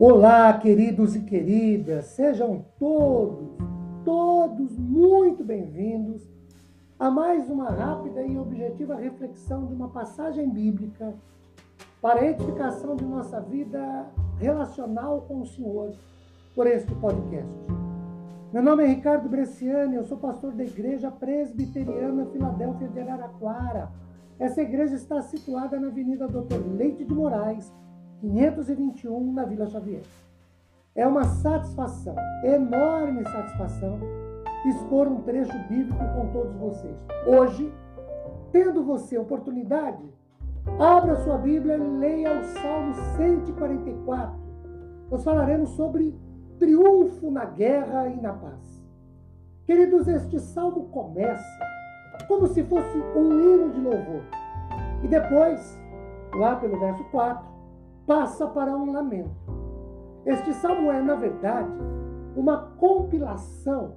Olá, queridos e queridas, sejam todos, todos muito bem-vindos a mais uma rápida e objetiva reflexão de uma passagem bíblica para a edificação de nossa vida relacional com o Senhor por este podcast. Meu nome é Ricardo Bresciani, eu sou pastor da Igreja Presbiteriana Filadélfia de Araraquara. Essa igreja está situada na Avenida Doutor Leite de Moraes, 521, na Vila Xavier. É uma satisfação, enorme satisfação, expor um trecho bíblico com todos vocês. Hoje, tendo você oportunidade, abra sua Bíblia e leia o Salmo 144. Nós falaremos sobre triunfo na guerra e na paz. Queridos, este salmo começa como se fosse um hino de louvor. E depois, lá pelo verso 4, passa para um lamento. Este salmo é, na verdade, uma compilação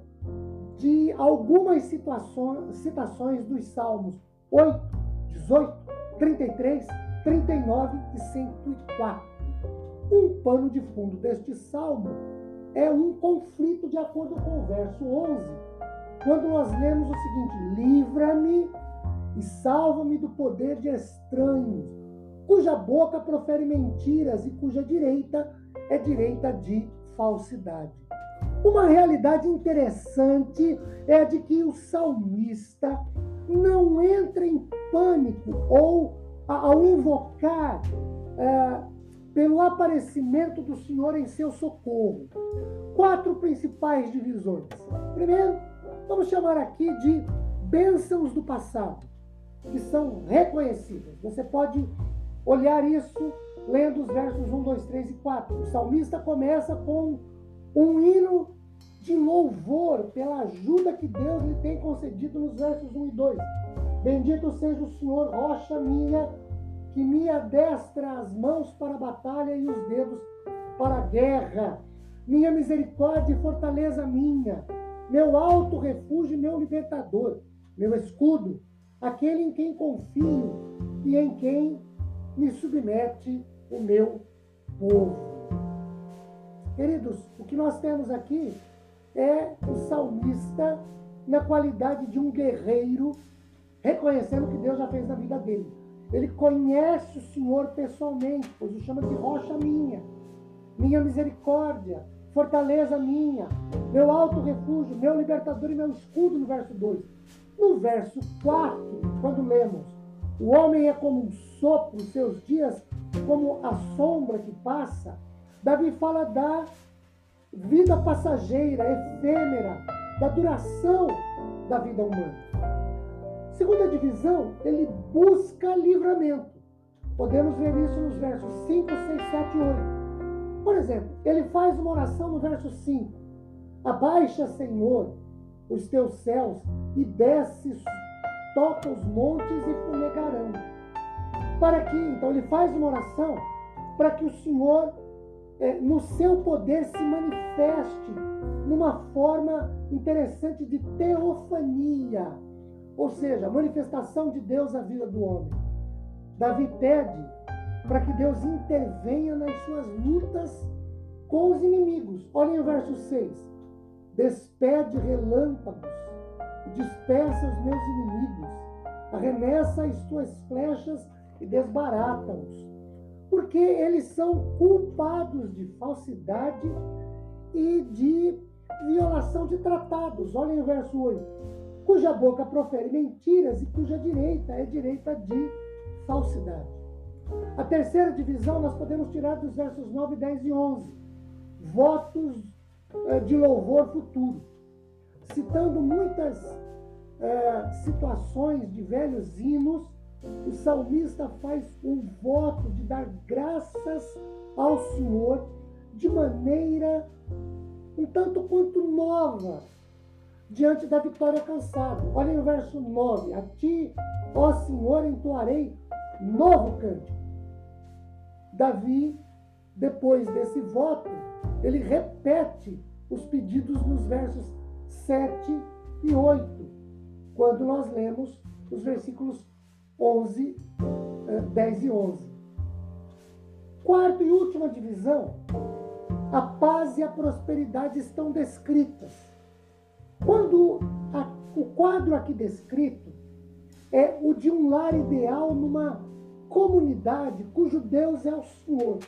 de algumas situações, citações dos salmos 8, 18, 33, 39 e 104. Um pano de fundo deste salmo é um conflito de acordo com o verso 11, quando nós lemos o seguinte: Livra-me e salva-me do poder de estranhos cuja boca profere mentiras e cuja direita é direita de falsidade. Uma realidade interessante é a de que o salmista não entra em pânico ou ao invocar é, pelo aparecimento do Senhor em seu socorro. Quatro principais divisões. Primeiro, vamos chamar aqui de bênçãos do passado, que são reconhecidas. Você pode olhar isso lendo os versos 1, 2, 3 e 4. O salmista começa com um hino de louvor pela ajuda que Deus lhe tem concedido nos versos 1 e 2. Bendito seja o Senhor, rocha minha, que me adestra as mãos para a batalha e os dedos para a guerra. Minha misericórdia e fortaleza minha, meu alto refúgio e meu libertador, meu escudo, aquele em quem confio e em quem me submete o meu povo. Queridos, o que nós temos aqui é o salmista na qualidade de um guerreiro, reconhecendo o que Deus já fez na vida dele. Ele conhece o Senhor pessoalmente, pois o chama de rocha minha, minha misericórdia, fortaleza minha, meu alto refúgio, meu libertador e meu escudo, no verso 2. No verso 4, quando lemos, o homem é como um sopro, seus dias como a sombra que passa. Davi fala da vida passageira, efêmera, da duração da vida humana. Segunda divisão, ele busca livramento. Podemos ver isso nos versos 5, 6, 7 e 8. Por exemplo, ele faz uma oração no verso 5. Abaixa, Senhor, os teus céus e desce toca os montes e fumegarão. Para que, então, ele faz uma oração para que o Senhor, é, no seu poder, se manifeste numa forma interessante de teofania, ou seja, manifestação de Deus na vida do homem. Davi pede para que Deus intervenha nas suas lutas com os inimigos. Olhem o verso 6. Despede relâmpagos dispersa os meus inimigos, arremessa as tuas flechas e desbarata-os. Porque eles são culpados de falsidade e de violação de tratados. Olhem o verso 8. Cuja boca profere mentiras e cuja direita é direita de falsidade. A terceira divisão nós podemos tirar dos versos 9, 10 e 11. Votos eh, de louvor futuro citando muitas é, situações de velhos hinos, o salmista faz um voto de dar graças ao Senhor de maneira um tanto quanto nova diante da vitória alcançada. Olhem o verso 9: A ti, ó Senhor, entoarei novo cântico. Davi, depois desse voto, ele repete os pedidos nos versos 7 e 8, quando nós lemos os versículos 11, 10 eh, e 11. Quarta e última divisão a paz e a prosperidade estão descritas. Quando a, o quadro aqui descrito é o de um lar ideal numa comunidade cujo Deus é o Senhor.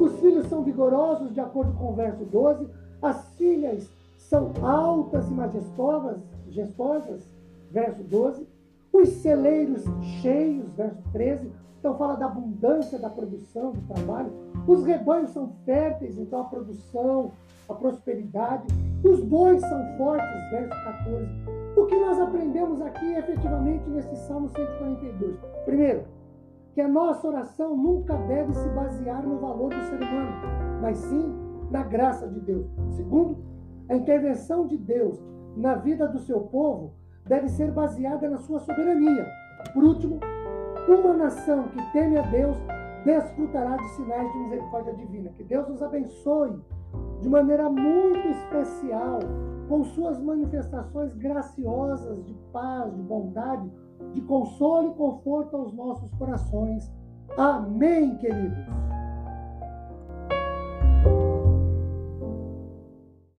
Os filhos são vigorosos, de acordo com o verso 12, as filhas são altas e majestosas, majestosas verso 12, os celeiros cheios, verso 13, então fala da abundância da produção, do trabalho. Os rebanhos são férteis, então a produção, a prosperidade. Os bois são fortes, verso 14. O que nós aprendemos aqui efetivamente nesse Salmo 142? Primeiro, que a nossa oração nunca deve se basear no valor do ser humano, mas sim na graça de Deus. Segundo, a intervenção de Deus na vida do seu povo deve ser baseada na sua soberania. Por último, uma nação que teme a Deus desfrutará de sinais de misericórdia divina. Que Deus nos abençoe de maneira muito especial com suas manifestações graciosas de paz, de bondade, de consolo e conforto aos nossos corações. Amém, queridos.